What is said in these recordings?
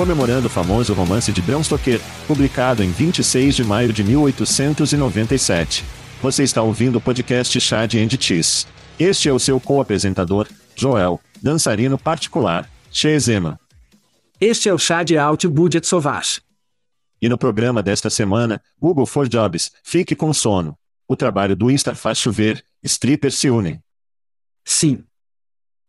Comemorando o famoso romance de Bram Stoker, publicado em 26 de maio de 1897. Você está ouvindo o podcast Chad and Cheese. Este é o seu co-apresentador, Joel, dançarino particular, Shezema. Este é o Chad Out Budget Sauvage. E no programa desta semana, Google for Jobs, fique com sono. O trabalho do Insta faz chover, strippers se unem. Sim.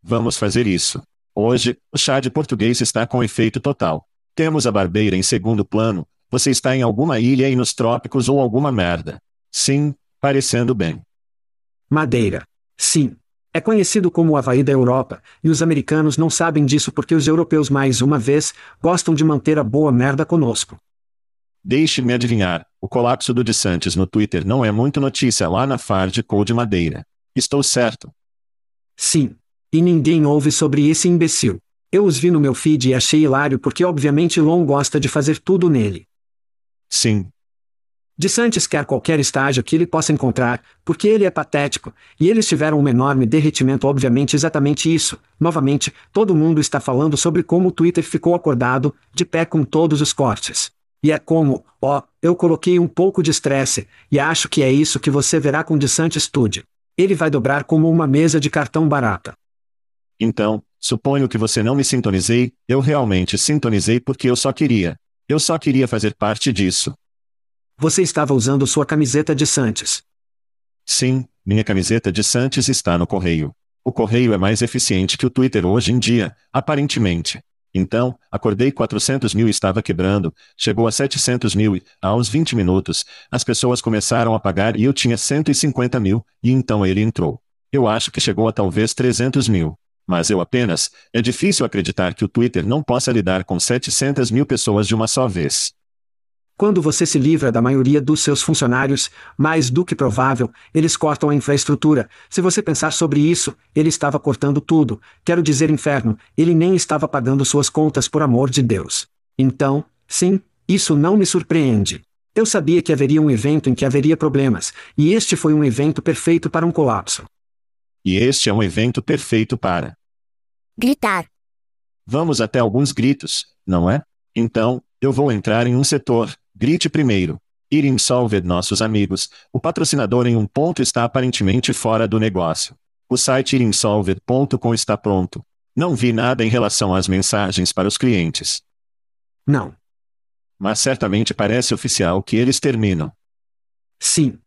Vamos fazer isso. Hoje, o chá de português está com efeito total. Temos a barbeira em segundo plano, você está em alguma ilha e nos trópicos ou alguma merda. Sim, parecendo bem. Madeira. Sim. É conhecido como o Havaí da Europa, e os americanos não sabem disso porque os europeus, mais uma vez, gostam de manter a boa merda conosco. Deixe-me adivinhar, o colapso do DeSantis no Twitter não é muito notícia lá na Fard Code Madeira. Estou certo. Sim. E ninguém ouve sobre esse imbecil. Eu os vi no meu feed e achei hilário porque obviamente Long gosta de fazer tudo nele. Sim. De Santos quer qualquer estágio que ele possa encontrar, porque ele é patético, e eles tiveram um enorme derretimento obviamente exatamente isso. Novamente, todo mundo está falando sobre como o Twitter ficou acordado, de pé com todos os cortes. E é como, ó, eu coloquei um pouco de estresse, e acho que é isso que você verá com DeSantis Studio. Ele vai dobrar como uma mesa de cartão barata. Então, suponho que você não me sintonizei, eu realmente sintonizei porque eu só queria. Eu só queria fazer parte disso. Você estava usando sua camiseta de Santos. Sim, minha camiseta de Santos está no correio. O correio é mais eficiente que o Twitter hoje em dia, aparentemente. Então, acordei 400 mil e estava quebrando, chegou a 700 mil e, aos 20 minutos, as pessoas começaram a pagar e eu tinha 150 mil, e então ele entrou. Eu acho que chegou a talvez 300 mil. Mas eu apenas, é difícil acreditar que o Twitter não possa lidar com 700 mil pessoas de uma só vez. Quando você se livra da maioria dos seus funcionários, mais do que provável, eles cortam a infraestrutura. Se você pensar sobre isso, ele estava cortando tudo. Quero dizer, inferno, ele nem estava pagando suas contas por amor de Deus. Então, sim, isso não me surpreende. Eu sabia que haveria um evento em que haveria problemas, e este foi um evento perfeito para um colapso. E este é um evento perfeito para gritar. Vamos até alguns gritos, não é? Então, eu vou entrar em um setor. Grite primeiro. Irim Solved nossos amigos, o patrocinador em um ponto está aparentemente fora do negócio. O site irimsolved.com está pronto. Não vi nada em relação às mensagens para os clientes. Não. Mas certamente parece oficial que eles terminam. Sim.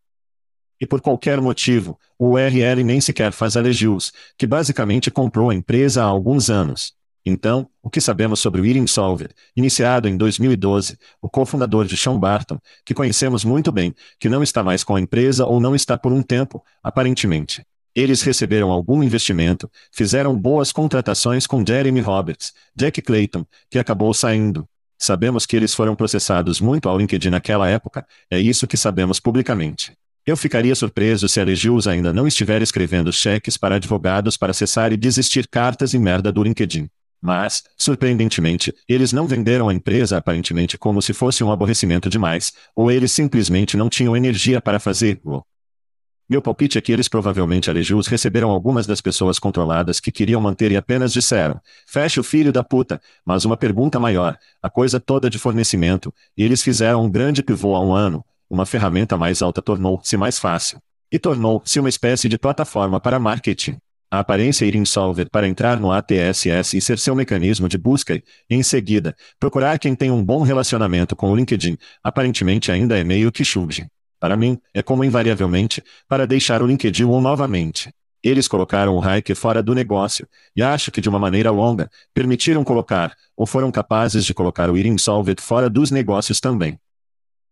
E por qualquer motivo, o URL nem sequer faz Alegius, que basicamente comprou a empresa há alguns anos. Então, o que sabemos sobre o Eating Solver, iniciado em 2012, o cofundador de Sean Barton, que conhecemos muito bem, que não está mais com a empresa ou não está por um tempo, aparentemente. Eles receberam algum investimento, fizeram boas contratações com Jeremy Roberts, Jack Clayton, que acabou saindo. Sabemos que eles foram processados muito ao LinkedIn naquela época, é isso que sabemos publicamente. Eu ficaria surpreso se a Legius ainda não estiver escrevendo cheques para advogados para acessar e desistir cartas e merda do LinkedIn. Mas, surpreendentemente, eles não venderam a empresa aparentemente como se fosse um aborrecimento demais, ou eles simplesmente não tinham energia para fazê-lo. Meu palpite é que eles provavelmente Alegius receberam algumas das pessoas controladas que queriam manter e apenas disseram, feche o filho da puta, mas uma pergunta maior, a coisa toda de fornecimento, e eles fizeram um grande pivô há um ano, uma ferramenta mais alta tornou-se mais fácil. E tornou-se uma espécie de plataforma para marketing. A aparência ir Solver para entrar no ATSS e ser seu mecanismo de busca e, em seguida, procurar quem tem um bom relacionamento com o LinkedIn, aparentemente ainda é meio que chubge. Para mim, é como invariavelmente, para deixar o LinkedIn on novamente. Eles colocaram o Hike fora do negócio, e acho que de uma maneira longa, permitiram colocar, ou foram capazes de colocar o Irim Solved fora dos negócios também.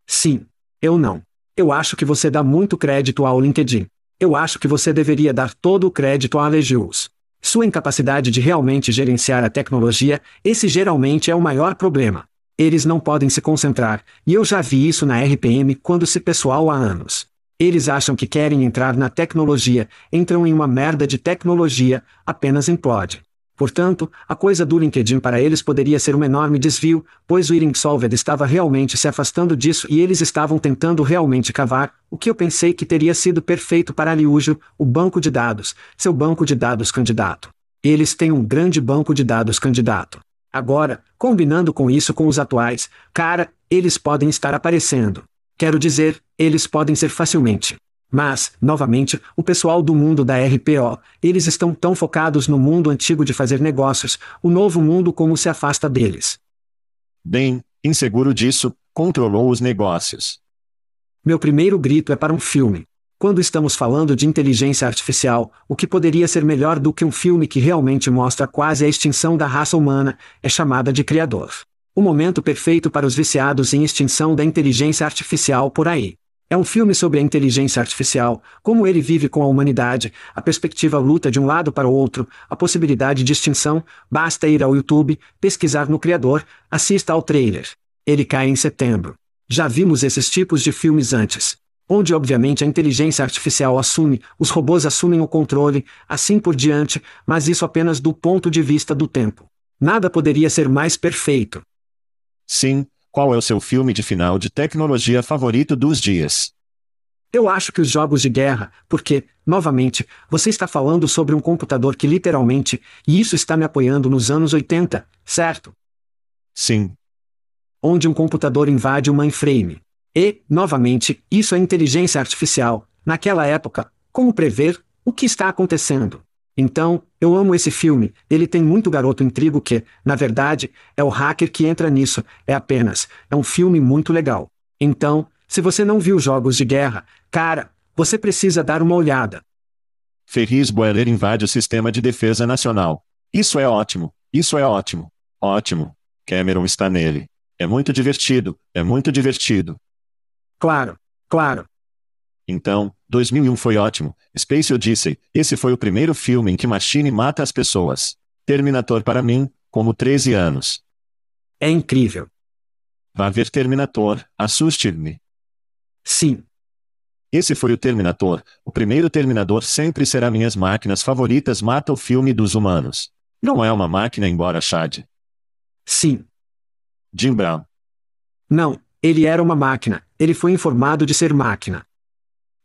Sim. Eu não. Eu acho que você dá muito crédito ao LinkedIn. Eu acho que você deveria dar todo o crédito a Alegius. Sua incapacidade de realmente gerenciar a tecnologia, esse geralmente é o maior problema. Eles não podem se concentrar, e eu já vi isso na RPM quando se pessoal há anos. Eles acham que querem entrar na tecnologia, entram em uma merda de tecnologia, apenas implode. Portanto, a coisa do LinkedIn para eles poderia ser um enorme desvio, pois o Eating Solved estava realmente se afastando disso e eles estavam tentando realmente cavar, o que eu pensei que teria sido perfeito para Aliujo, o banco de dados, seu banco de dados candidato. Eles têm um grande banco de dados candidato. Agora, combinando com isso com os atuais, cara, eles podem estar aparecendo. Quero dizer, eles podem ser facilmente. Mas, novamente, o pessoal do mundo da RPO, eles estão tão focados no mundo antigo de fazer negócios, o novo mundo como se afasta deles. Bem, inseguro disso, controlou os negócios. Meu primeiro grito é para um filme. Quando estamos falando de inteligência artificial, o que poderia ser melhor do que um filme que realmente mostra quase a extinção da raça humana, é chamada de Criador. O momento perfeito para os viciados em extinção da inteligência artificial por aí. É um filme sobre a inteligência artificial, como ele vive com a humanidade, a perspectiva luta de um lado para o outro, a possibilidade de extinção, basta ir ao YouTube, pesquisar no Criador, assista ao trailer. Ele cai em setembro. Já vimos esses tipos de filmes antes onde obviamente a inteligência artificial assume, os robôs assumem o controle, assim por diante, mas isso apenas do ponto de vista do tempo. Nada poderia ser mais perfeito. Sim, qual é o seu filme de final de tecnologia favorito dos dias? Eu acho que os jogos de guerra, porque, novamente, você está falando sobre um computador que literalmente, e isso está me apoiando nos anos 80, certo? Sim. Onde um computador invade o mainframe. E, novamente, isso é inteligência artificial. Naquela época, como prever o que está acontecendo? Então, eu amo esse filme, ele tem muito garoto intrigo que, na verdade, é o hacker que entra nisso, é apenas, é um filme muito legal. Então, se você não viu Jogos de Guerra, cara, você precisa dar uma olhada. Ferris Boeller invade o sistema de defesa nacional. Isso é ótimo, isso é ótimo. Ótimo. Cameron está nele. É muito divertido, é muito divertido. Claro, claro. Então, 2001 foi ótimo. Space Odyssey, esse foi o primeiro filme em que Machine mata as pessoas. Terminator para mim, como 13 anos. É incrível. Vá ver Terminator, assuste-me. Sim. Esse foi o Terminator. O primeiro Terminador sempre será minhas máquinas favoritas mata o filme dos humanos. Não é uma máquina embora Chad. Sim. Jim Brown. Não, ele era uma máquina, ele foi informado de ser máquina.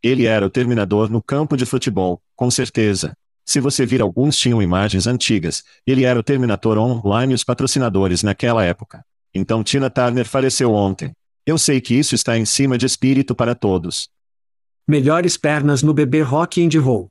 Ele era o terminador no campo de futebol, com certeza. Se você vir alguns tinham imagens antigas, ele era o Terminator online os patrocinadores naquela época. Então Tina Turner faleceu ontem. Eu sei que isso está em cima de espírito para todos. Melhores pernas no bebê rock and roll.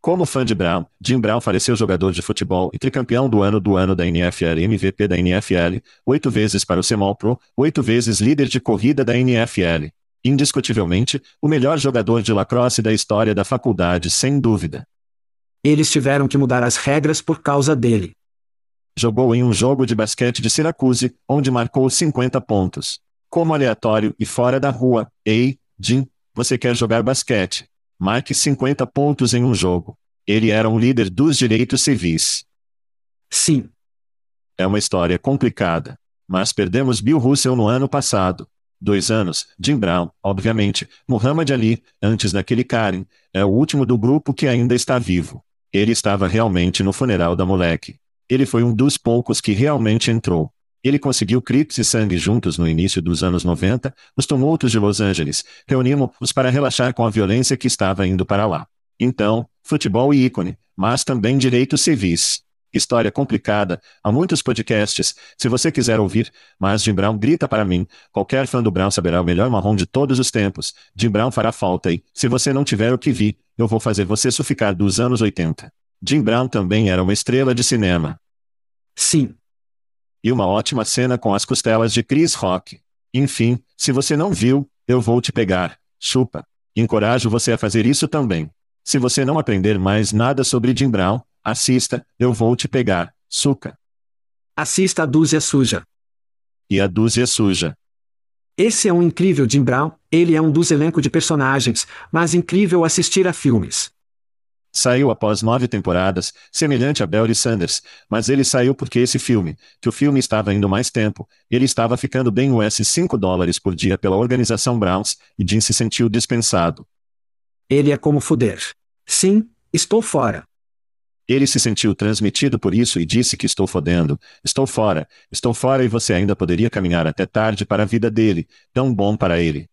Como fã de Brown, Jim Brown faleceu jogador de futebol e tricampeão do ano do ano da NFL MVP da NFL, oito vezes para o Semol Pro, oito vezes líder de corrida da NFL. Indiscutivelmente, o melhor jogador de lacrosse da história da faculdade, sem dúvida. Eles tiveram que mudar as regras por causa dele. Jogou em um jogo de basquete de Syracuse, onde marcou 50 pontos. Como aleatório e fora da rua, ei, Jim, você quer jogar basquete? Marque 50 pontos em um jogo. Ele era um líder dos direitos civis. Sim. É uma história complicada. Mas perdemos Bill Russell no ano passado. Dois anos, Jim Brown, obviamente, Muhammad Ali, antes daquele Karen, é o último do grupo que ainda está vivo. Ele estava realmente no funeral da moleque. Ele foi um dos poucos que realmente entrou. Ele conseguiu Crips e sangue juntos no início dos anos 90, os tumultos de Los Angeles. Reunimos-os para relaxar com a violência que estava indo para lá. Então, futebol e ícone, mas também direitos civis. História complicada, há muitos podcasts, se você quiser ouvir, mas Jim Brown grita para mim, qualquer fã do Brown saberá o melhor marrom de todos os tempos, Jim Brown fará falta e, se você não tiver o que vi, eu vou fazer você suficar dos anos 80. Jim Brown também era uma estrela de cinema. Sim. E uma ótima cena com as costelas de Chris Rock. Enfim, se você não viu, eu vou te pegar, chupa. Encorajo você a fazer isso também. Se você não aprender mais nada sobre Jim Brown, Assista, eu vou te pegar, suca. Assista a dúzia suja. E a dúzia suja. Esse é um incrível Jim Brown, ele é um dos elencos de personagens, mas incrível assistir a filmes. Saiu após nove temporadas, semelhante a Barry Sanders, mas ele saiu porque esse filme, que o filme estava indo mais tempo, ele estava ficando bem US 5 dólares por dia pela organização Browns, e Jim se sentiu dispensado. Ele é como fuder. Sim, estou fora. Ele se sentiu transmitido por isso e disse que estou fodendo, estou fora, estou fora e você ainda poderia caminhar até tarde para a vida dele, tão bom para ele.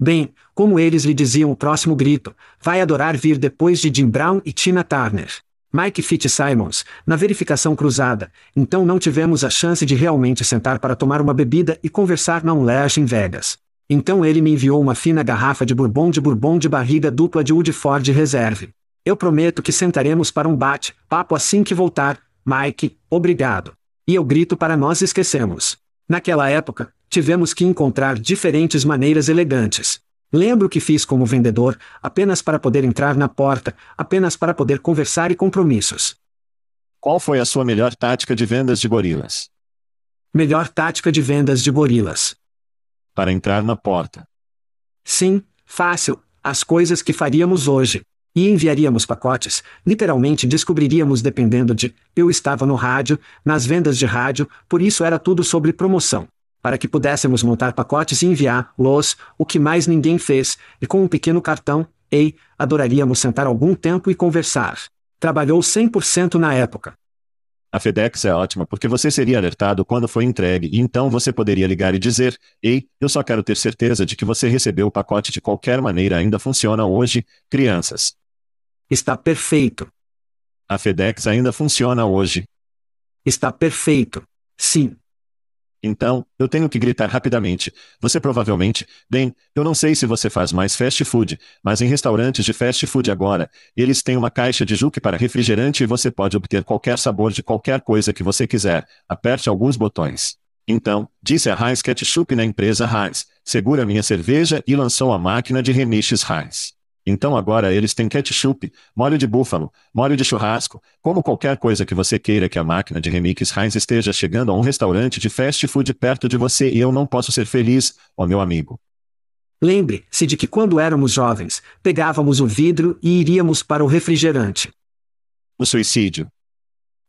Bem, como eles lhe diziam o próximo grito, vai adorar vir depois de Jim Brown e Tina Turner. Mike Fitzsimons, na verificação cruzada, então não tivemos a chance de realmente sentar para tomar uma bebida e conversar na lounge em Vegas. Então ele me enviou uma fina garrafa de bourbon de bourbon de barriga dupla de Woodford Reserve. Eu prometo que sentaremos para um bate-papo assim que voltar, Mike, obrigado. E eu grito para nós esquecemos. Naquela época, tivemos que encontrar diferentes maneiras elegantes. Lembro que fiz como vendedor, apenas para poder entrar na porta, apenas para poder conversar e compromissos. Qual foi a sua melhor tática de vendas de gorilas? Melhor tática de vendas de gorilas. Para entrar na porta. Sim, fácil, as coisas que faríamos hoje. E enviaríamos pacotes, literalmente descobriríamos dependendo de. Eu estava no rádio, nas vendas de rádio, por isso era tudo sobre promoção. Para que pudéssemos montar pacotes e enviá-los, o que mais ninguém fez, e com um pequeno cartão, ei, adoraríamos sentar algum tempo e conversar. Trabalhou 100% na época. A FedEx é ótima porque você seria alertado quando foi entregue e então você poderia ligar e dizer: Ei, eu só quero ter certeza de que você recebeu o pacote de qualquer maneira ainda funciona hoje, crianças. Está perfeito. A FedEx ainda funciona hoje. Está perfeito. Sim. Então, eu tenho que gritar rapidamente. Você provavelmente, bem, eu não sei se você faz mais fast food, mas em restaurantes de fast food agora, eles têm uma caixa de juque para refrigerante e você pode obter qualquer sabor de qualquer coisa que você quiser. Aperte alguns botões. Então, disse a Heinz Ketchup na empresa Heinz, segura minha cerveja e lançou a máquina de remiches Heinz. Então agora eles têm ketchup, molho de búfalo, molho de churrasco, como qualquer coisa que você queira que a máquina de remix Heinz esteja chegando a um restaurante de fast food perto de você e eu não posso ser feliz, ó meu amigo. Lembre-se de que quando éramos jovens, pegávamos o vidro e iríamos para o refrigerante. O suicídio.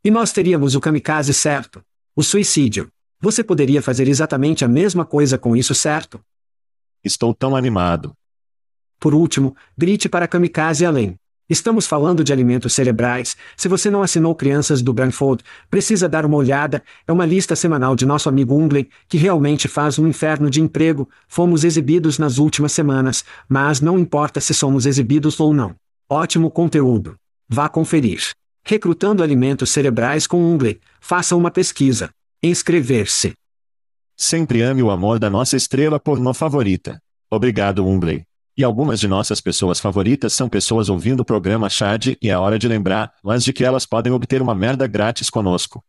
E nós teríamos o kamikaze certo. O suicídio. Você poderia fazer exatamente a mesma coisa com isso, certo? Estou tão animado. Por último, grite para Kamikaze além. Estamos falando de alimentos cerebrais. Se você não assinou Crianças do Branford, precisa dar uma olhada. É uma lista semanal de nosso amigo Ungley, que realmente faz um inferno de emprego. Fomos exibidos nas últimas semanas, mas não importa se somos exibidos ou não. Ótimo conteúdo. Vá conferir. Recrutando alimentos cerebrais com Ungley. Faça uma pesquisa. Inscrever-se. Sempre ame o amor da nossa estrela pornô favorita. Obrigado, Ungley. E algumas de nossas pessoas favoritas são pessoas ouvindo o programa Chad e é hora de lembrar, mas de que elas podem obter uma merda grátis conosco.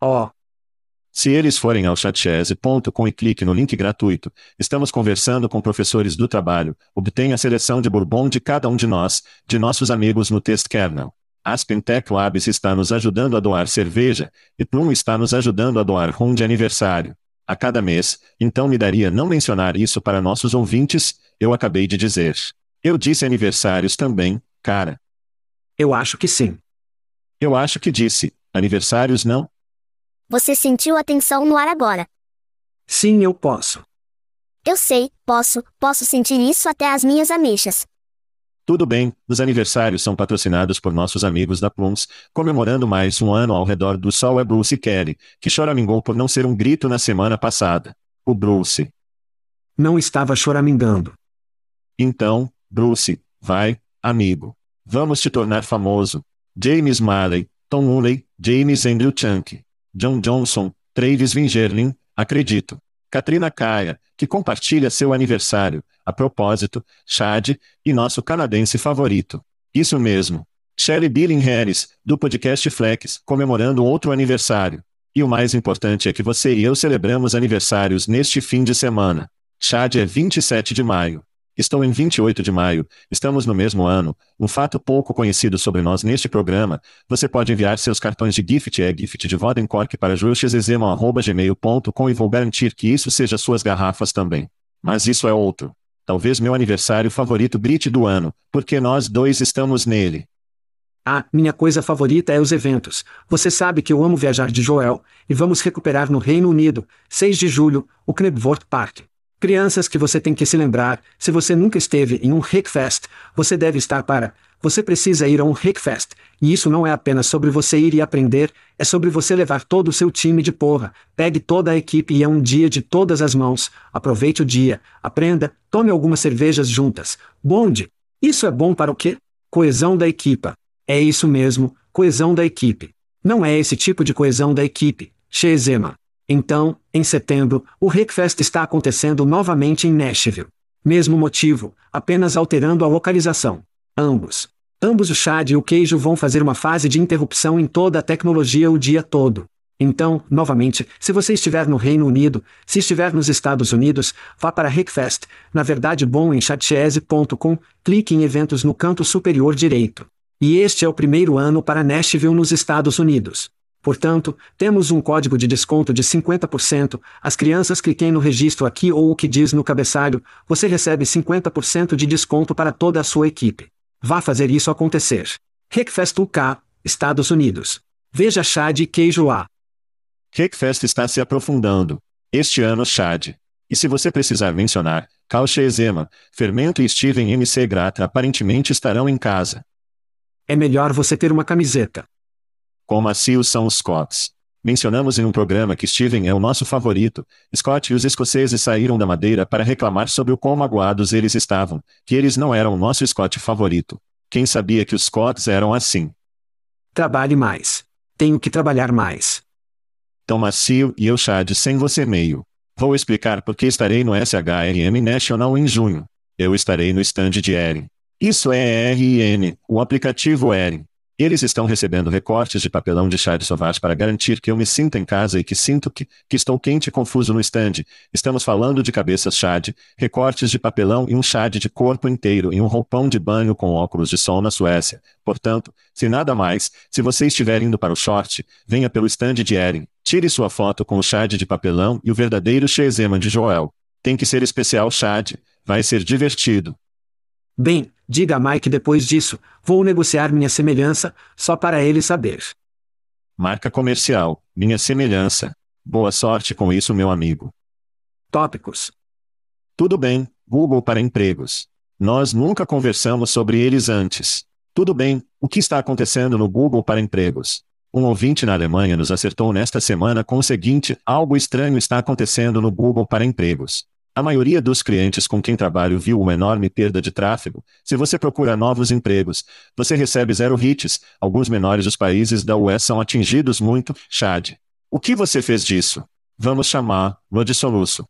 Oh. Se eles forem ao chatchese.com e clique no link gratuito, estamos conversando com professores do trabalho, obtenha a seleção de bourbon de cada um de nós, de nossos amigos no Test Kernel. Aspen Tech Labs está nos ajudando a doar cerveja, e Plum está nos ajudando a doar rum de aniversário. A cada mês, então me daria não mencionar isso para nossos ouvintes, eu acabei de dizer. Eu disse aniversários também, cara. Eu acho que sim. Eu acho que disse, aniversários não? Você sentiu a tensão no ar agora. Sim, eu posso. Eu sei, posso, posso sentir isso até as minhas ameixas. Tudo bem, os aniversários são patrocinados por nossos amigos da Plums, comemorando mais um ano ao redor do sol é Bruce Kelly, que choramingou por não ser um grito na semana passada. O Bruce. Não estava choramingando. Então, Bruce, vai, amigo. Vamos te tornar famoso. James Marley, Tom Woolley, James Andrew Chunk, John Johnson, Travis Vingerlin, acredito. Katrina Kaia, que compartilha seu aniversário, a propósito, Chad, e nosso canadense favorito. Isso mesmo. Shelley Billing Harris, do podcast Flex, comemorando outro aniversário. E o mais importante é que você e eu celebramos aniversários neste fim de semana. Chad é 27 de maio. Estou em 28 de maio, estamos no mesmo ano. Um fato pouco conhecido sobre nós neste programa: você pode enviar seus cartões de gift é gift de Vodencork para juxezemon.gmail.com e vou garantir que isso seja suas garrafas também. Mas isso é outro. Talvez meu aniversário favorito grite do ano, porque nós dois estamos nele. Ah, minha coisa favorita é os eventos. Você sabe que eu amo viajar de Joel, e vamos recuperar no Reino Unido, 6 de julho, o Knebworth Park. Crianças que você tem que se lembrar, se você nunca esteve em um Rickfest, você deve estar para. Você precisa ir a um Rickfest, e isso não é apenas sobre você ir e aprender, é sobre você levar todo o seu time de porra. Pegue toda a equipe e é um dia de todas as mãos. Aproveite o dia, aprenda, tome algumas cervejas juntas. Bonde. Isso é bom para o quê? Coesão da equipa. É isso mesmo, coesão da equipe. Não é esse tipo de coesão da equipe, Shezema. Então, em setembro, o Rickfest está acontecendo novamente em Nashville. Mesmo motivo, apenas alterando a localização. Ambos. Ambos o Chad e o queijo vão fazer uma fase de interrupção em toda a tecnologia o dia todo. Então, novamente, se você estiver no Reino Unido, se estiver nos Estados Unidos, vá para Rickfest, na verdade bom em chatchese.com, clique em eventos no canto superior direito. E este é o primeiro ano para Nashville nos Estados Unidos. Portanto, temos um código de desconto de 50%. As crianças cliquem no registro aqui ou o que diz no cabeçalho, você recebe 50% de desconto para toda a sua equipe. Vá fazer isso acontecer. Hackfest UK, Estados Unidos. Veja Chad e queijo lá. Hackfest está se aprofundando. Este ano Chad. E se você precisar mencionar, Calche Ezema, Fermento e Steven MC Grata aparentemente estarão em casa. É melhor você ter uma camiseta. Quão macios são os Scots. Mencionamos em um programa que Steven é o nosso favorito. Scott e os escoceses saíram da madeira para reclamar sobre o quão magoados eles estavam, que eles não eram o nosso Scott favorito. Quem sabia que os Scots eram assim? Trabalhe mais. Tenho que trabalhar mais. Tão macio e eu chad sem você meio. Vou explicar porque estarei no SHRM National em junho. Eu estarei no stand de Erin. Isso é RN, o aplicativo Erin. Eles estão recebendo recortes de papelão de chá de sovaz para garantir que eu me sinta em casa e que sinto que, que estou quente e confuso no stand. Estamos falando de cabeças chad, recortes de papelão e um chad de corpo inteiro e um roupão de banho com óculos de sol na Suécia. Portanto, se nada mais, se você estiver indo para o short, venha pelo stand de Erin, tire sua foto com o chad de papelão e o verdadeiro Shezema de Joel. Tem que ser especial chad, vai ser divertido. Bem, diga a Mike depois disso, vou negociar minha semelhança, só para ele saber. Marca comercial, minha semelhança. Boa sorte com isso, meu amigo. Tópicos. Tudo bem, Google para empregos. Nós nunca conversamos sobre eles antes. Tudo bem, o que está acontecendo no Google para empregos? Um ouvinte na Alemanha nos acertou nesta semana com o seguinte: algo estranho está acontecendo no Google para empregos. A maioria dos clientes com quem trabalho viu uma enorme perda de tráfego. Se você procura novos empregos, você recebe zero hits. Alguns menores dos países da UE são atingidos muito. Chad. O que você fez disso? Vamos chamar de soluço.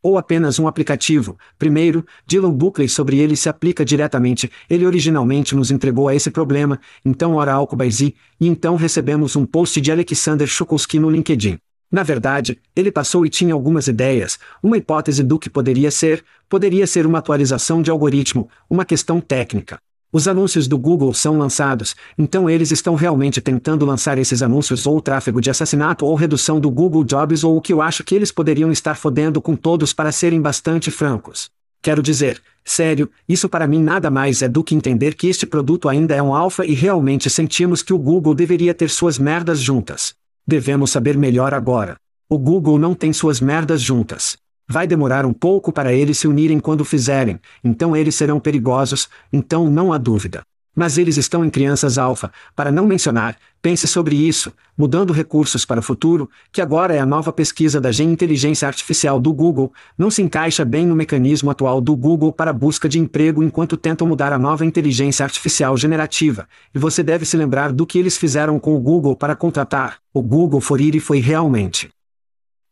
Ou apenas um aplicativo. Primeiro, Dylan Buckley sobre ele se aplica diretamente. Ele originalmente nos entregou a esse problema, então ora Alcobaisi, e então recebemos um post de Alexander Chukovsky no LinkedIn. Na verdade, ele passou e tinha algumas ideias, uma hipótese do que poderia ser, poderia ser uma atualização de algoritmo, uma questão técnica. Os anúncios do Google são lançados, então eles estão realmente tentando lançar esses anúncios ou tráfego de assassinato ou redução do Google Jobs ou o que eu acho que eles poderiam estar fodendo com todos para serem bastante francos. Quero dizer, sério, isso para mim nada mais é do que entender que este produto ainda é um alfa e realmente sentimos que o Google deveria ter suas merdas juntas. Devemos saber melhor agora. O Google não tem suas merdas juntas. Vai demorar um pouco para eles se unirem quando fizerem, então eles serão perigosos, então não há dúvida. Mas eles estão em crianças alfa, para não mencionar, pense sobre isso, mudando recursos para o futuro, que agora é a nova pesquisa da Gen Inteligência Artificial do Google, não se encaixa bem no mecanismo atual do Google para busca de emprego enquanto tentam mudar a nova inteligência artificial generativa, e você deve se lembrar do que eles fizeram com o Google para contratar. O Google for ir e foi realmente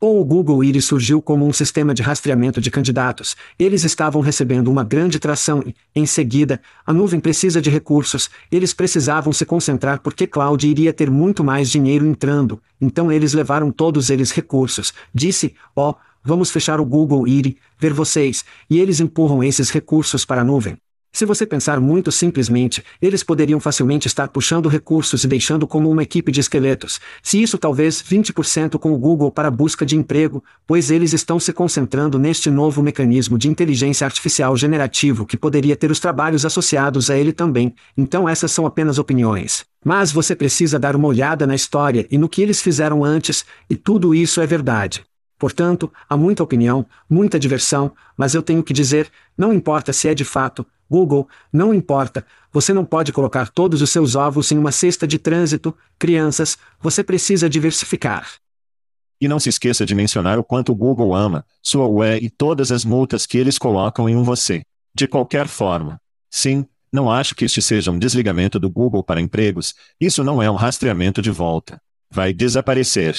ou o Google Iris surgiu como um sistema de rastreamento de candidatos, eles estavam recebendo uma grande tração e, em seguida, a nuvem precisa de recursos, eles precisavam se concentrar porque cloud iria ter muito mais dinheiro entrando, então eles levaram todos eles recursos. Disse, ó, oh, vamos fechar o Google Iris, ver vocês, e eles empurram esses recursos para a nuvem. Se você pensar muito simplesmente, eles poderiam facilmente estar puxando recursos e deixando como uma equipe de esqueletos. Se isso talvez 20% com o Google para busca de emprego, pois eles estão se concentrando neste novo mecanismo de inteligência artificial generativo que poderia ter os trabalhos associados a ele também. Então essas são apenas opiniões. Mas você precisa dar uma olhada na história e no que eles fizeram antes, e tudo isso é verdade. Portanto, há muita opinião, muita diversão, mas eu tenho que dizer, não importa se é de fato, Google, não importa, você não pode colocar todos os seus ovos em uma cesta de trânsito, crianças, você precisa diversificar. E não se esqueça de mencionar o quanto o Google ama sua UE e todas as multas que eles colocam em você. De qualquer forma. Sim, não acho que este seja um desligamento do Google para empregos, isso não é um rastreamento de volta. Vai desaparecer.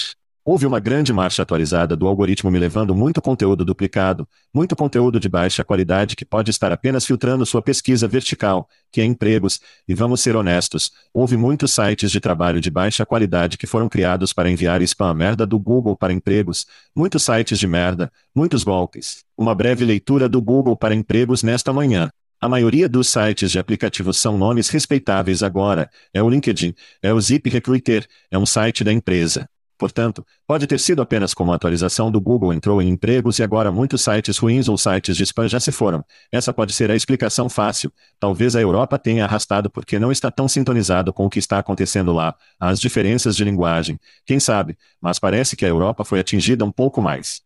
Houve uma grande marcha atualizada do algoritmo me levando muito conteúdo duplicado, muito conteúdo de baixa qualidade que pode estar apenas filtrando sua pesquisa vertical, que é empregos, e vamos ser honestos, houve muitos sites de trabalho de baixa qualidade que foram criados para enviar spam merda do Google para empregos, muitos sites de merda, muitos golpes. Uma breve leitura do Google para empregos nesta manhã. A maioria dos sites de aplicativos são nomes respeitáveis agora. É o LinkedIn, é o Zip Recruiter, é um site da empresa. Portanto, pode ter sido apenas como a atualização do Google entrou em empregos e agora muitos sites ruins ou sites de spam já se foram. Essa pode ser a explicação fácil. Talvez a Europa tenha arrastado porque não está tão sintonizado com o que está acontecendo lá, as diferenças de linguagem. Quem sabe, mas parece que a Europa foi atingida um pouco mais.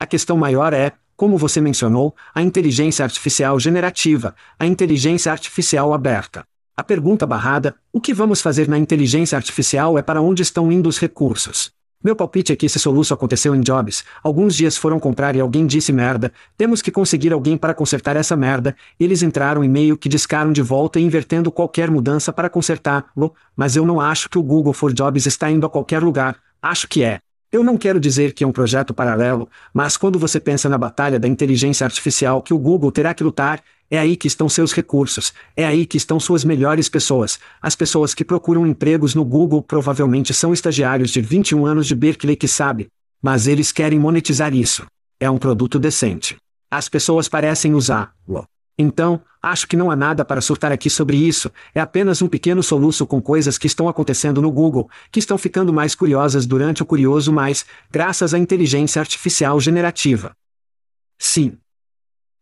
A questão maior é, como você mencionou, a inteligência artificial generativa, a inteligência artificial aberta. A pergunta barrada, o que vamos fazer na inteligência artificial é para onde estão indo os recursos. Meu palpite é que esse soluço aconteceu em Jobs. Alguns dias foram comprar e alguém disse merda. Temos que conseguir alguém para consertar essa merda. Eles entraram e meio que discaram de volta invertendo qualquer mudança para consertá-lo. Mas eu não acho que o Google for Jobs está indo a qualquer lugar. Acho que é. Eu não quero dizer que é um projeto paralelo, mas quando você pensa na batalha da inteligência artificial que o Google terá que lutar, é aí que estão seus recursos, é aí que estão suas melhores pessoas. As pessoas que procuram empregos no Google provavelmente são estagiários de 21 anos de Berkeley que sabe. Mas eles querem monetizar isso. É um produto decente. As pessoas parecem usá-lo. Então, acho que não há nada para surtar aqui sobre isso, é apenas um pequeno soluço com coisas que estão acontecendo no Google, que estão ficando mais curiosas durante o curioso mais, graças à inteligência artificial generativa. Sim.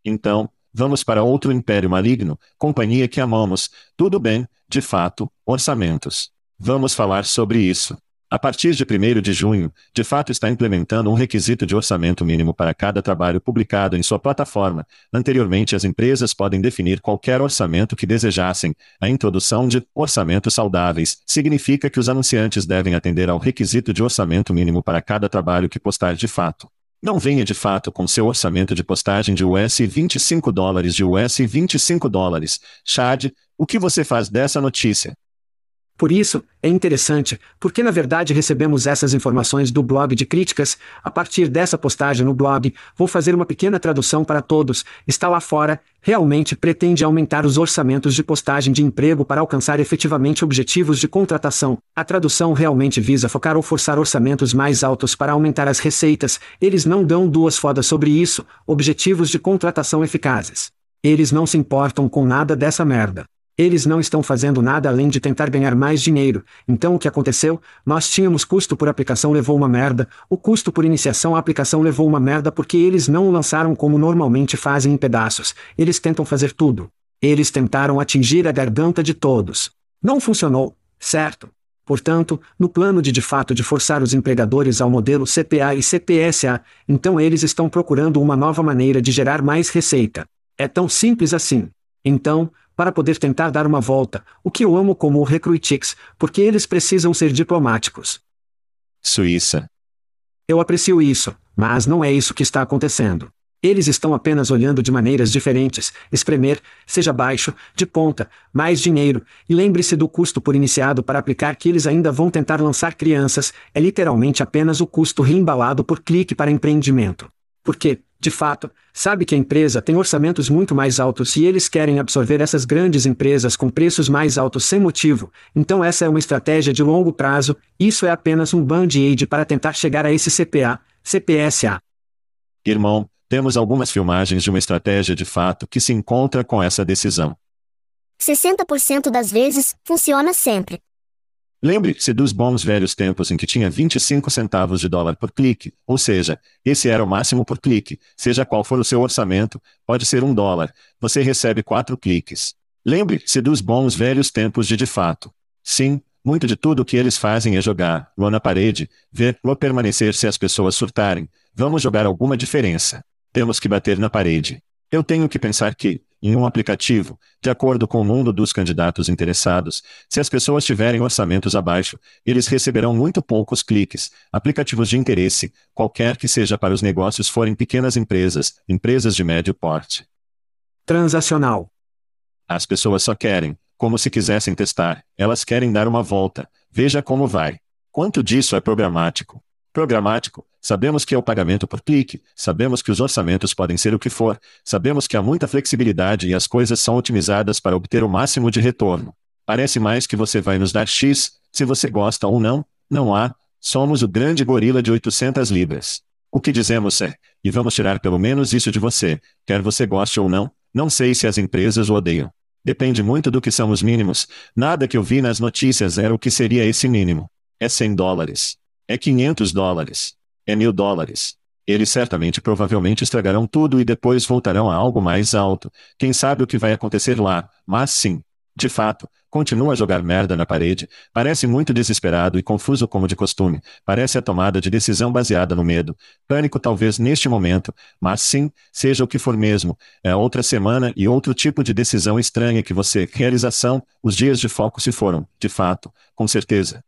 Então, Vamos para outro império maligno, companhia que amamos. Tudo bem, de fato, orçamentos. Vamos falar sobre isso. A partir de 1 de junho, de fato está implementando um requisito de orçamento mínimo para cada trabalho publicado em sua plataforma. Anteriormente, as empresas podem definir qualquer orçamento que desejassem. A introdução de orçamentos saudáveis significa que os anunciantes devem atender ao requisito de orçamento mínimo para cada trabalho que postar de fato. Não venha de fato com seu orçamento de postagem de US 25 dólares de US 25 dólares. Chad, o que você faz dessa notícia? Por isso, é interessante, porque na verdade recebemos essas informações do blog de críticas. A partir dessa postagem no blog, vou fazer uma pequena tradução para todos. Está lá fora, realmente pretende aumentar os orçamentos de postagem de emprego para alcançar efetivamente objetivos de contratação. A tradução realmente visa focar ou forçar orçamentos mais altos para aumentar as receitas. Eles não dão duas fodas sobre isso, objetivos de contratação eficazes. Eles não se importam com nada dessa merda. Eles não estão fazendo nada além de tentar ganhar mais dinheiro. Então o que aconteceu? Nós tínhamos custo por aplicação levou uma merda, o custo por iniciação à aplicação levou uma merda porque eles não o lançaram como normalmente fazem em pedaços. Eles tentam fazer tudo. Eles tentaram atingir a garganta de todos. Não funcionou, certo? Portanto, no plano de de fato de forçar os empregadores ao modelo CPA e CPSA, então eles estão procurando uma nova maneira de gerar mais receita. É tão simples assim. Então, para poder tentar dar uma volta, o que eu amo como o Recruitix, porque eles precisam ser diplomáticos. Suíça. Eu aprecio isso, mas não é isso que está acontecendo. Eles estão apenas olhando de maneiras diferentes, espremer, seja baixo, de ponta, mais dinheiro, e lembre-se do custo por iniciado para aplicar que eles ainda vão tentar lançar crianças, é literalmente apenas o custo reembalado por clique para empreendimento. Porque, de fato, sabe que a empresa tem orçamentos muito mais altos e eles querem absorver essas grandes empresas com preços mais altos sem motivo, então essa é uma estratégia de longo prazo, isso é apenas um band-aid para tentar chegar a esse CPA, CPSA. Irmão, temos algumas filmagens de uma estratégia de fato que se encontra com essa decisão. 60% das vezes, funciona sempre. Lembre-se dos bons velhos tempos em que tinha 25 centavos de dólar por clique, ou seja, esse era o máximo por clique, seja qual for o seu orçamento, pode ser um dólar, você recebe quatro cliques. Lembre-se dos bons velhos tempos de de fato. Sim, muito de tudo o que eles fazem é jogar, lá na parede, ver, ou permanecer se as pessoas surtarem. Vamos jogar alguma diferença. Temos que bater na parede. Eu tenho que pensar que, em um aplicativo, de acordo com o mundo dos candidatos interessados, se as pessoas tiverem orçamentos abaixo, eles receberão muito poucos cliques. Aplicativos de interesse, qualquer que seja para os negócios forem pequenas empresas, empresas de médio porte. Transacional. As pessoas só querem, como se quisessem testar, elas querem dar uma volta. Veja como vai. Quanto disso é programático? Programático, sabemos que é o pagamento por clique, sabemos que os orçamentos podem ser o que for, sabemos que há muita flexibilidade e as coisas são otimizadas para obter o máximo de retorno. Parece mais que você vai nos dar X, se você gosta ou não, não há, somos o grande gorila de 800 libras. O que dizemos é, e vamos tirar pelo menos isso de você, quer você goste ou não, não sei se as empresas o odeiam. Depende muito do que são os mínimos, nada que eu vi nas notícias era o que seria esse mínimo. É 100 dólares. É 500 dólares. É mil dólares. Eles certamente provavelmente estragarão tudo e depois voltarão a algo mais alto. Quem sabe o que vai acontecer lá, mas sim. De fato, continua a jogar merda na parede. Parece muito desesperado e confuso como de costume. Parece a tomada de decisão baseada no medo. Pânico talvez neste momento, mas sim, seja o que for mesmo. É outra semana e outro tipo de decisão estranha que você. Realização, os dias de foco se foram, de fato, com certeza.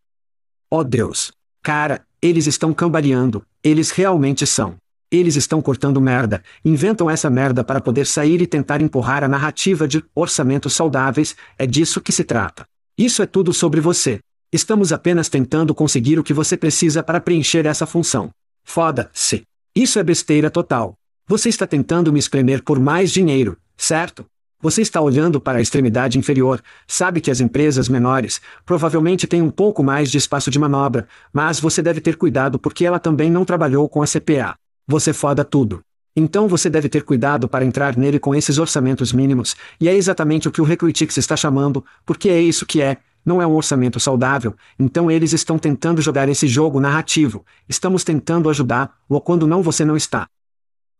Oh Deus! Cara, eles estão cambaleando, eles realmente são. Eles estão cortando merda, inventam essa merda para poder sair e tentar empurrar a narrativa de orçamentos saudáveis, é disso que se trata. Isso é tudo sobre você. Estamos apenas tentando conseguir o que você precisa para preencher essa função. Foda-se. Isso é besteira total. Você está tentando me espremer por mais dinheiro, certo? Você está olhando para a extremidade inferior, sabe que as empresas menores provavelmente têm um pouco mais de espaço de manobra, mas você deve ter cuidado porque ela também não trabalhou com a CPA. Você foda tudo. Então você deve ter cuidado para entrar nele com esses orçamentos mínimos, e é exatamente o que o Recruitix está chamando, porque é isso que é, não é um orçamento saudável, então eles estão tentando jogar esse jogo narrativo, estamos tentando ajudar, ou quando não você não está.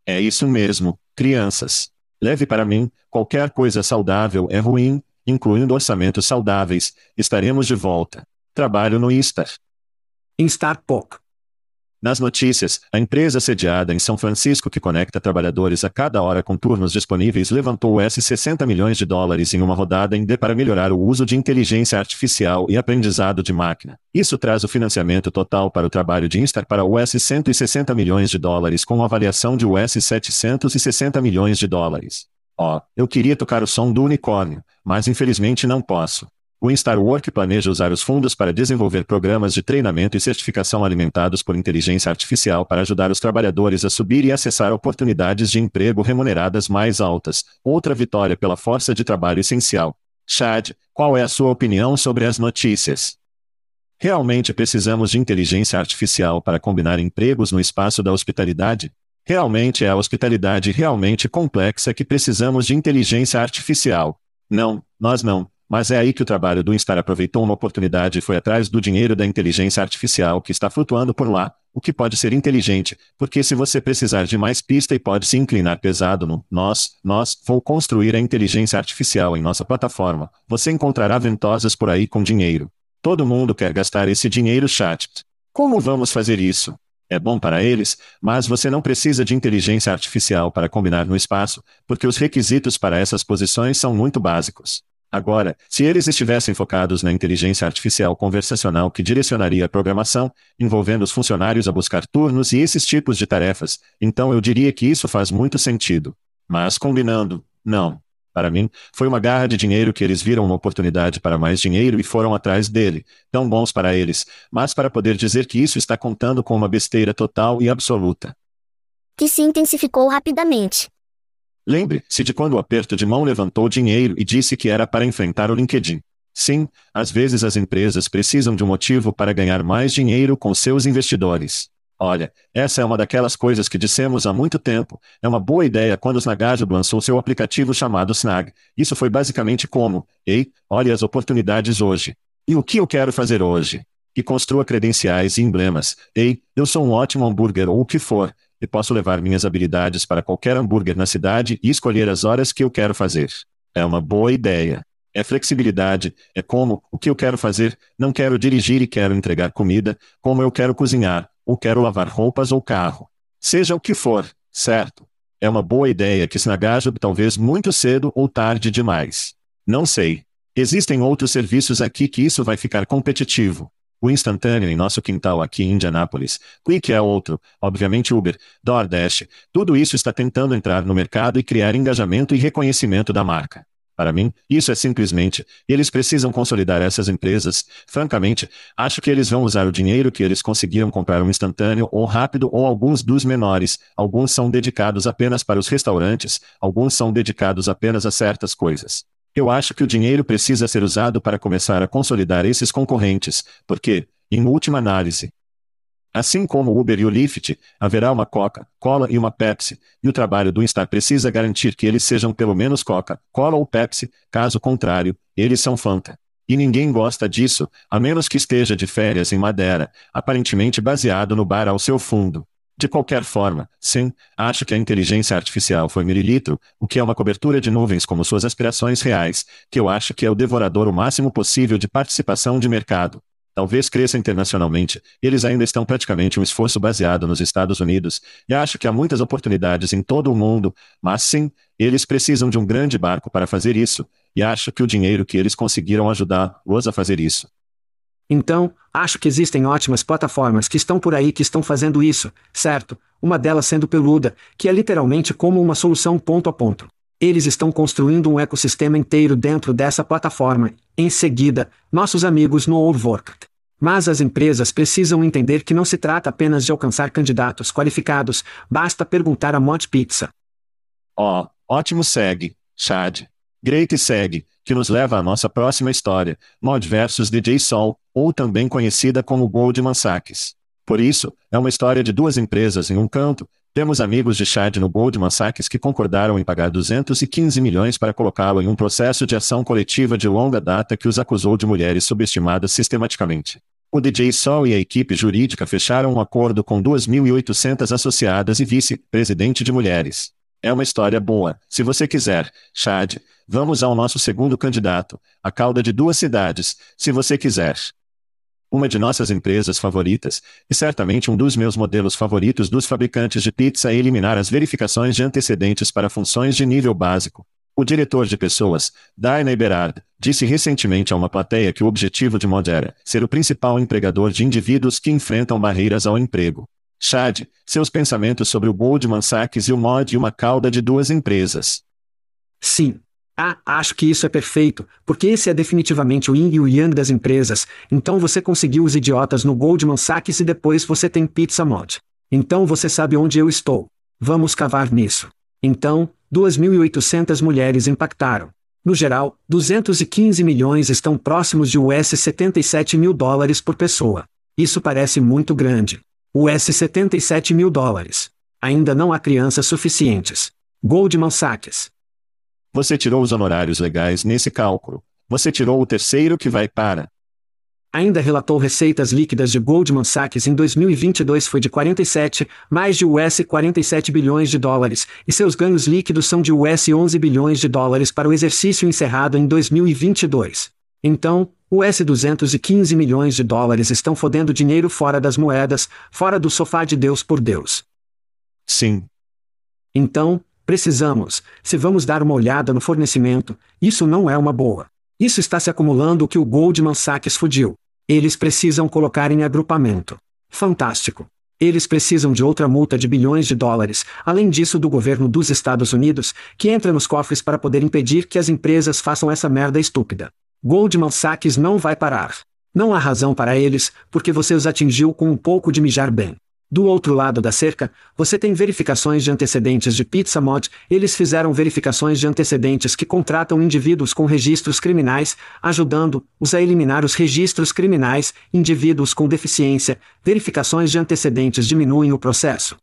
É isso mesmo, crianças. Leve para mim, qualquer coisa saudável é ruim, incluindo orçamentos saudáveis. Estaremos de volta. Trabalho no Instar. Instar POC. Nas notícias, a empresa sediada em São Francisco que conecta trabalhadores a cada hora com turnos disponíveis levantou US 60 milhões de dólares em uma rodada em D para melhorar o uso de inteligência artificial e aprendizado de máquina. Isso traz o financiamento total para o trabalho de Instar para US 160 milhões de dólares com avaliação de US 760 milhões de dólares. Ó, oh, eu queria tocar o som do unicórnio, mas infelizmente não posso. O Instarwork planeja usar os fundos para desenvolver programas de treinamento e certificação alimentados por inteligência artificial para ajudar os trabalhadores a subir e acessar oportunidades de emprego remuneradas mais altas. Outra vitória pela força de trabalho essencial. Chad, qual é a sua opinião sobre as notícias? Realmente precisamos de inteligência artificial para combinar empregos no espaço da hospitalidade? Realmente é a hospitalidade realmente complexa que precisamos de inteligência artificial. Não, nós não. Mas é aí que o trabalho do Instar aproveitou uma oportunidade e foi atrás do dinheiro da inteligência artificial que está flutuando por lá, o que pode ser inteligente, porque se você precisar de mais pista e pode se inclinar pesado no nós, nós, vou construir a inteligência artificial em nossa plataforma, você encontrará ventosas por aí com dinheiro. Todo mundo quer gastar esse dinheiro chat. Como vamos fazer isso? É bom para eles, mas você não precisa de inteligência artificial para combinar no espaço, porque os requisitos para essas posições são muito básicos. Agora, se eles estivessem focados na inteligência artificial conversacional que direcionaria a programação, envolvendo os funcionários a buscar turnos e esses tipos de tarefas, então eu diria que isso faz muito sentido. Mas combinando, não. Para mim, foi uma garra de dinheiro que eles viram uma oportunidade para mais dinheiro e foram atrás dele. Tão bons para eles, mas para poder dizer que isso está contando com uma besteira total e absoluta. Que se intensificou rapidamente. Lembre-se de quando o aperto de mão levantou dinheiro e disse que era para enfrentar o LinkedIn. Sim, às vezes as empresas precisam de um motivo para ganhar mais dinheiro com seus investidores. Olha, essa é uma daquelas coisas que dissemos há muito tempo. É uma boa ideia quando o Snagajob lançou seu aplicativo chamado Snag. Isso foi basicamente como: Ei, olhe as oportunidades hoje. E o que eu quero fazer hoje? E construa credenciais e emblemas. Ei, eu sou um ótimo hambúrguer ou o que for e posso levar minhas habilidades para qualquer hambúrguer na cidade e escolher as horas que eu quero fazer. É uma boa ideia. É flexibilidade, é como, o que eu quero fazer, não quero dirigir e quero entregar comida, como eu quero cozinhar, ou quero lavar roupas ou carro. Seja o que for, certo? É uma boa ideia que Snagajob talvez muito cedo ou tarde demais. Não sei. Existem outros serviços aqui que isso vai ficar competitivo o instantâneo em nosso quintal aqui em Indianápolis. Quick é outro, obviamente Uber, DoorDash. Tudo isso está tentando entrar no mercado e criar engajamento e reconhecimento da marca. Para mim, isso é simplesmente, eles precisam consolidar essas empresas. Francamente, acho que eles vão usar o dinheiro que eles conseguiram comprar um instantâneo ou rápido ou alguns dos menores. Alguns são dedicados apenas para os restaurantes, alguns são dedicados apenas a certas coisas. Eu acho que o dinheiro precisa ser usado para começar a consolidar esses concorrentes, porque, em última análise, assim como o Uber e o Lyft, haverá uma Coca-Cola e uma Pepsi, e o trabalho do Instar precisa garantir que eles sejam pelo menos Coca-Cola ou Pepsi, caso contrário, eles são Fanta. E ninguém gosta disso, a menos que esteja de férias em Madeira, aparentemente baseado no bar ao seu fundo. De qualquer forma, sim, acho que a inteligência artificial foi mililitro, o que é uma cobertura de nuvens como suas aspirações reais, que eu acho que é o devorador o máximo possível de participação de mercado. Talvez cresça internacionalmente, eles ainda estão praticamente um esforço baseado nos Estados Unidos, e acho que há muitas oportunidades em todo o mundo, mas sim, eles precisam de um grande barco para fazer isso, e acho que o dinheiro que eles conseguiram ajudar-os a fazer isso. Então, acho que existem ótimas plataformas que estão por aí que estão fazendo isso, certo? Uma delas sendo Peluda, que é literalmente como uma solução ponto a ponto. Eles estão construindo um ecossistema inteiro dentro dessa plataforma. Em seguida, nossos amigos no Overworked. Mas as empresas precisam entender que não se trata apenas de alcançar candidatos qualificados, basta perguntar a Mod Pizza. Ó, oh, ótimo segue, Chad. Great segue, que nos leva à nossa próxima história, Mod vs DJ Sol, ou também conhecida como Goldman Sachs. Por isso, é uma história de duas empresas em um canto. Temos amigos de Chad no Goldman Sachs que concordaram em pagar 215 milhões para colocá-lo em um processo de ação coletiva de longa data que os acusou de mulheres subestimadas sistematicamente. O DJ Sol e a equipe jurídica fecharam um acordo com 2.800 associadas e vice-presidente de mulheres. É uma história boa, se você quiser, Chad. Vamos ao nosso segundo candidato, a cauda de duas cidades, se você quiser. Uma de nossas empresas favoritas, e certamente um dos meus modelos favoritos dos fabricantes de pizza é eliminar as verificações de antecedentes para funções de nível básico. O diretor de pessoas, Dana Berard, disse recentemente a uma plateia que o objetivo de Mod era ser o principal empregador de indivíduos que enfrentam barreiras ao emprego. Chad, seus pensamentos sobre o Goldman Sachs e o Mod e uma cauda de duas empresas. Sim, Ah, acho que isso é perfeito, porque esse é definitivamente o yin e o yang das empresas. Então você conseguiu os idiotas no Goldman Sachs e depois você tem Pizza Mod. Então você sabe onde eu estou. Vamos cavar nisso. Então, 2.800 mulheres impactaram. No geral, 215 milhões estão próximos de US 77 mil dólares por pessoa. Isso parece muito grande. US 77 mil dólares. Ainda não há crianças suficientes. Goldman Sachs. Você tirou os honorários legais nesse cálculo. Você tirou o terceiro que vai para Ainda relatou receitas líquidas de Goldman Sachs em 2022 foi de 47, mais de US 47 bilhões de dólares, e seus ganhos líquidos são de US 11 bilhões de dólares para o exercício encerrado em 2022. Então, US 215 milhões de dólares estão fodendo dinheiro fora das moedas, fora do sofá de Deus por Deus. Sim. Então, precisamos, se vamos dar uma olhada no fornecimento, isso não é uma boa. Isso está se acumulando o que o Goldman Sachs fudiu. Eles precisam colocar em agrupamento. Fantástico. Eles precisam de outra multa de bilhões de dólares, além disso do governo dos Estados Unidos, que entra nos cofres para poder impedir que as empresas façam essa merda estúpida. Goldman Sachs não vai parar. Não há razão para eles, porque você os atingiu com um pouco de mijar bem. Do outro lado da cerca, você tem verificações de antecedentes de Pizza Mod. Eles fizeram verificações de antecedentes que contratam indivíduos com registros criminais, ajudando-os a eliminar os registros criminais, indivíduos com deficiência. Verificações de antecedentes diminuem o processo.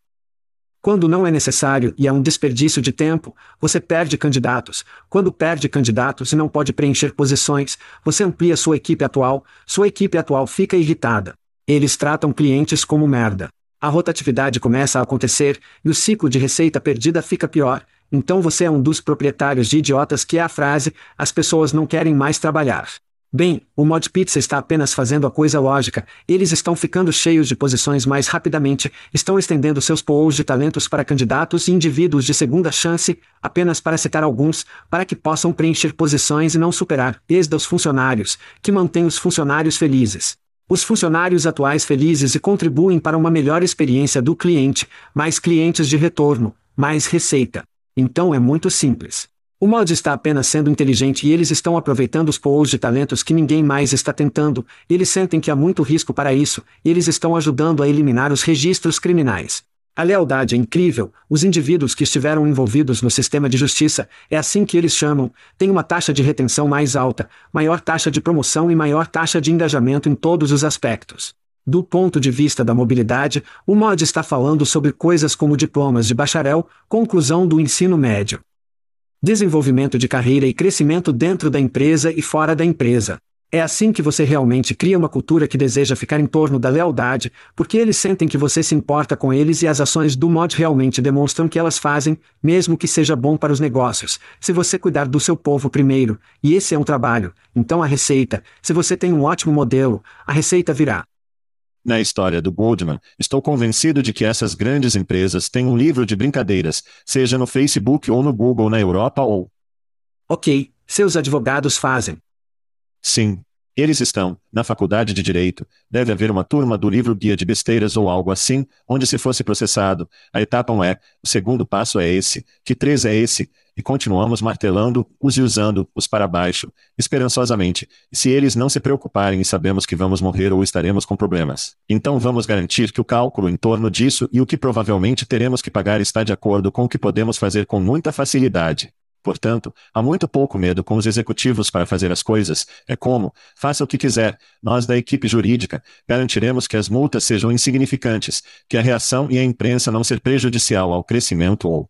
Quando não é necessário e é um desperdício de tempo, você perde candidatos. Quando perde candidatos e não pode preencher posições, você amplia sua equipe atual, sua equipe atual fica irritada. Eles tratam clientes como merda. A rotatividade começa a acontecer, e o ciclo de receita perdida fica pior. Então você é um dos proprietários de idiotas que é a frase: as pessoas não querem mais trabalhar. Bem, o Mod Pizza está apenas fazendo a coisa lógica, eles estão ficando cheios de posições mais rapidamente, estão estendendo seus pools de talentos para candidatos e indivíduos de segunda chance, apenas para citar alguns, para que possam preencher posições e não superar, desde os funcionários, que mantém os funcionários felizes. Os funcionários atuais felizes e contribuem para uma melhor experiência do cliente, mais clientes de retorno, mais receita. Então é muito simples. O mod está apenas sendo inteligente e eles estão aproveitando os pools de talentos que ninguém mais está tentando, eles sentem que há muito risco para isso, eles estão ajudando a eliminar os registros criminais. A lealdade é incrível, os indivíduos que estiveram envolvidos no sistema de justiça, é assim que eles chamam, têm uma taxa de retenção mais alta, maior taxa de promoção e maior taxa de engajamento em todos os aspectos. Do ponto de vista da mobilidade, o MOD está falando sobre coisas como diplomas de bacharel, conclusão do ensino médio, desenvolvimento de carreira e crescimento dentro da empresa e fora da empresa. É assim que você realmente cria uma cultura que deseja ficar em torno da lealdade, porque eles sentem que você se importa com eles e as ações do mod realmente demonstram que elas fazem, mesmo que seja bom para os negócios. Se você cuidar do seu povo primeiro, e esse é um trabalho, então a receita, se você tem um ótimo modelo, a receita virá. Na história do Goldman, estou convencido de que essas grandes empresas têm um livro de brincadeiras, seja no Facebook ou no Google na Europa ou. Ok, seus advogados fazem. Sim. Eles estão, na faculdade de Direito, deve haver uma turma do livro Guia de Besteiras ou algo assim, onde se fosse processado, a etapa 1 é, o segundo passo é esse, que 3 é esse, e continuamos martelando-os e usando-os para baixo, esperançosamente, se eles não se preocuparem e sabemos que vamos morrer ou estaremos com problemas. Então vamos garantir que o cálculo em torno disso e o que provavelmente teremos que pagar está de acordo com o que podemos fazer com muita facilidade. Portanto, há muito pouco medo com os executivos para fazer as coisas. É como, faça o que quiser, nós da equipe jurídica garantiremos que as multas sejam insignificantes, que a reação e a imprensa não ser prejudicial ao crescimento ou.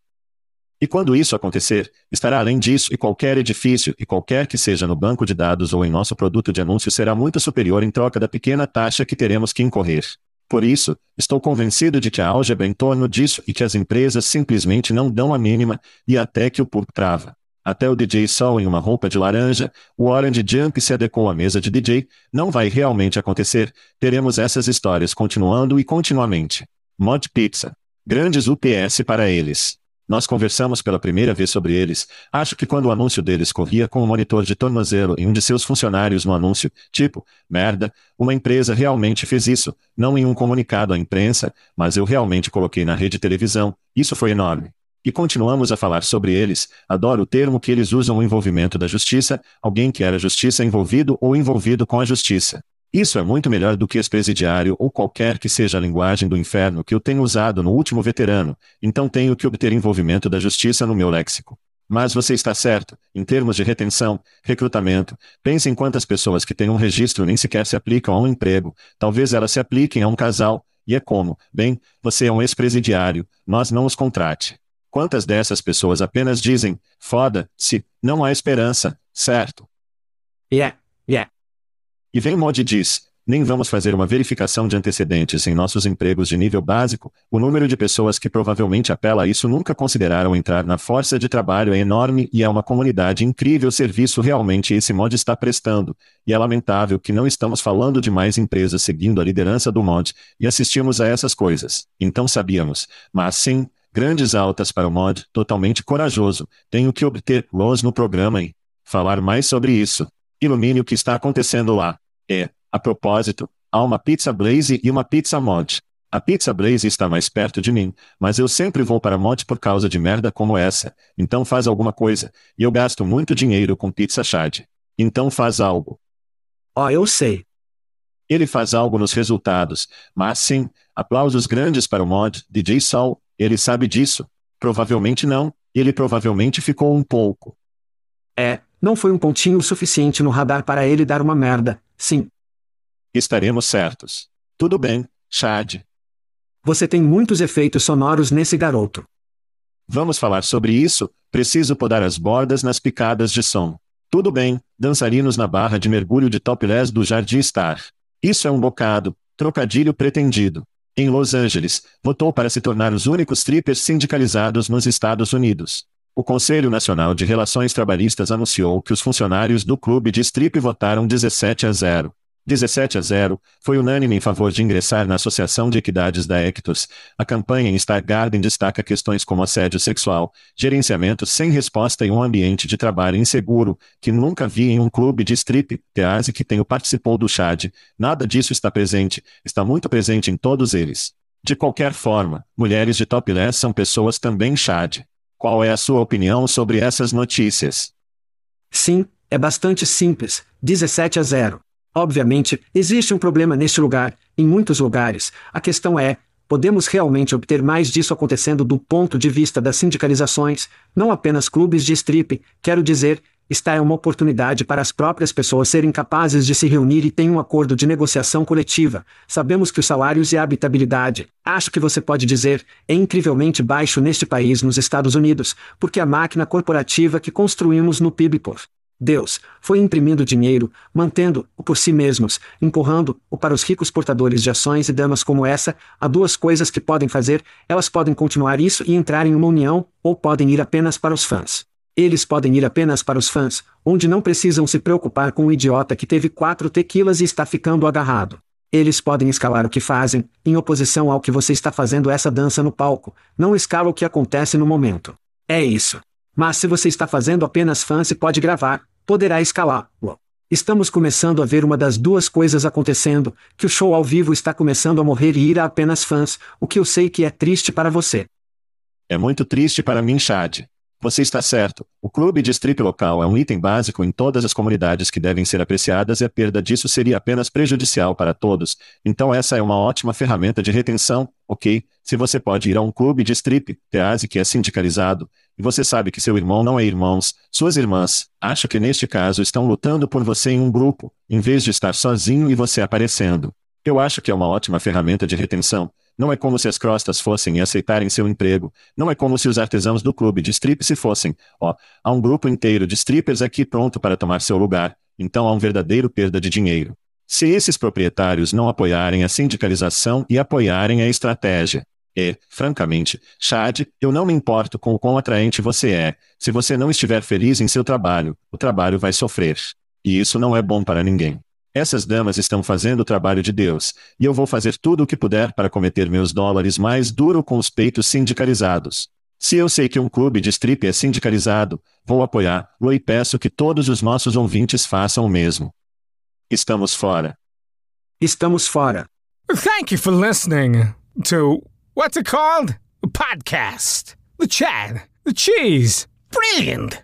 E quando isso acontecer, estará além disso e qualquer edifício e qualquer que seja no banco de dados ou em nosso produto de anúncio será muito superior em troca da pequena taxa que teremos que incorrer. Por isso, estou convencido de que a álgebra em torno disso e que as empresas simplesmente não dão a mínima, e até que o público trava. Até o DJ Sol em uma roupa de laranja, o Orange Jump se adequou à mesa de DJ, não vai realmente acontecer, teremos essas histórias continuando e continuamente. Mod Pizza. Grandes UPS para eles. Nós conversamos pela primeira vez sobre eles. Acho que quando o anúncio deles corria com o um monitor de tornozelo em um de seus funcionários no anúncio, tipo, merda, uma empresa realmente fez isso, não em um comunicado à imprensa, mas eu realmente coloquei na rede televisão. Isso foi enorme. E continuamos a falar sobre eles. Adoro o termo que eles usam o envolvimento da justiça, alguém que era justiça envolvido ou envolvido com a justiça. Isso é muito melhor do que ex-presidiário ou qualquer que seja a linguagem do inferno que eu tenho usado no último veterano, então tenho que obter envolvimento da justiça no meu léxico. Mas você está certo, em termos de retenção, recrutamento, pense em quantas pessoas que têm um registro nem sequer se aplicam a um emprego, talvez elas se apliquem a um casal, e é como, bem, você é um ex-presidiário, nós não os contrate. Quantas dessas pessoas apenas dizem, foda-se, não há esperança, certo? Yeah, yeah. E vem Mod diz, nem vamos fazer uma verificação de antecedentes em nossos empregos de nível básico, o número de pessoas que provavelmente apela a isso nunca consideraram entrar na força de trabalho é enorme e é uma comunidade incrível. Serviço realmente esse mod está prestando, e é lamentável que não estamos falando de mais empresas seguindo a liderança do mod, e assistimos a essas coisas. Então sabíamos, mas sim, grandes altas para o mod, totalmente corajoso, tenho que obter los no programa e falar mais sobre isso. Ilumine o que está acontecendo lá. É, a propósito, há uma pizza Blaze e uma pizza Mod. A pizza Blaze está mais perto de mim, mas eu sempre vou para Mod por causa de merda como essa. Então faz alguma coisa, e eu gasto muito dinheiro com pizza Chad. Então faz algo. Ó, oh, eu sei. Ele faz algo nos resultados, mas sim, aplausos grandes para o mod, DJ Sol, ele sabe disso. Provavelmente não, ele provavelmente ficou um pouco. É, não foi um pontinho suficiente no radar para ele dar uma merda, sim. Estaremos certos. Tudo bem, Chad. Você tem muitos efeitos sonoros nesse garoto. Vamos falar sobre isso, preciso podar as bordas nas picadas de som. Tudo bem, dançarinos na barra de mergulho de topless do Jardim Star. Isso é um bocado, trocadilho pretendido em Los Angeles, votou para se tornar os únicos strippers sindicalizados nos Estados Unidos. O Conselho Nacional de Relações Trabalhistas anunciou que os funcionários do clube de strip votaram 17 a 0. 17 a 0, foi unânime em favor de ingressar na Associação de Equidades da Ectos. A campanha em Star Garden destaca questões como assédio sexual, gerenciamento sem resposta e um ambiente de trabalho inseguro, que nunca vi em um clube de strip, Tease que tenho participou do Chad. Nada disso está presente, está muito presente em todos eles. De qualquer forma, mulheres de topless são pessoas também Chad. Qual é a sua opinião sobre essas notícias? Sim, é bastante simples, 17 a 0. Obviamente, existe um problema neste lugar, em muitos lugares. A questão é: podemos realmente obter mais disso acontecendo do ponto de vista das sindicalizações, não apenas clubes de strip, quero dizer, está é uma oportunidade para as próprias pessoas serem capazes de se reunir e ter um acordo de negociação coletiva. Sabemos que os salários e a habitabilidade, acho que você pode dizer, é incrivelmente baixo neste país nos Estados Unidos, porque a máquina corporativa que construímos no PIB por Deus foi imprimindo dinheiro, mantendo-o por si mesmos, empurrando-o para os ricos portadores de ações e damas como essa. Há duas coisas que podem fazer: elas podem continuar isso e entrar em uma união, ou podem ir apenas para os fãs. Eles podem ir apenas para os fãs, onde não precisam se preocupar com o idiota que teve quatro tequilas e está ficando agarrado. Eles podem escalar o que fazem, em oposição ao que você está fazendo essa dança no palco, não escala o que acontece no momento. É isso. Mas se você está fazendo apenas fãs e pode gravar, poderá escalá-lo. Estamos começando a ver uma das duas coisas acontecendo, que o show ao vivo está começando a morrer e ir a apenas fãs, o que eu sei que é triste para você. É muito triste para mim, Chad. Você está certo. O clube de strip local é um item básico em todas as comunidades que devem ser apreciadas e a perda disso seria apenas prejudicial para todos. Então essa é uma ótima ferramenta de retenção, ok? Se você pode ir a um clube de strip, tease que é sindicalizado, e você sabe que seu irmão não é irmãos, suas irmãs, acho que neste caso estão lutando por você em um grupo, em vez de estar sozinho e você aparecendo. Eu acho que é uma ótima ferramenta de retenção. Não é como se as crostas fossem e aceitarem seu emprego. Não é como se os artesãos do clube de strip se fossem. Ó, oh, há um grupo inteiro de strippers aqui pronto para tomar seu lugar. Então há um verdadeiro perda de dinheiro. Se esses proprietários não apoiarem a sindicalização e apoiarem a estratégia, e, francamente, Chad, eu não me importo com o quão atraente você é. Se você não estiver feliz em seu trabalho, o trabalho vai sofrer. E isso não é bom para ninguém. Essas damas estão fazendo o trabalho de Deus, e eu vou fazer tudo o que puder para cometer meus dólares mais duro com os peitos sindicalizados. Se eu sei que um clube de strip é sindicalizado, vou apoiá-lo e peço que todos os nossos ouvintes façam o mesmo. Estamos fora. Estamos fora. Thank you for listening to What's it called? A podcast. the Chad, the cheese. Brilliant.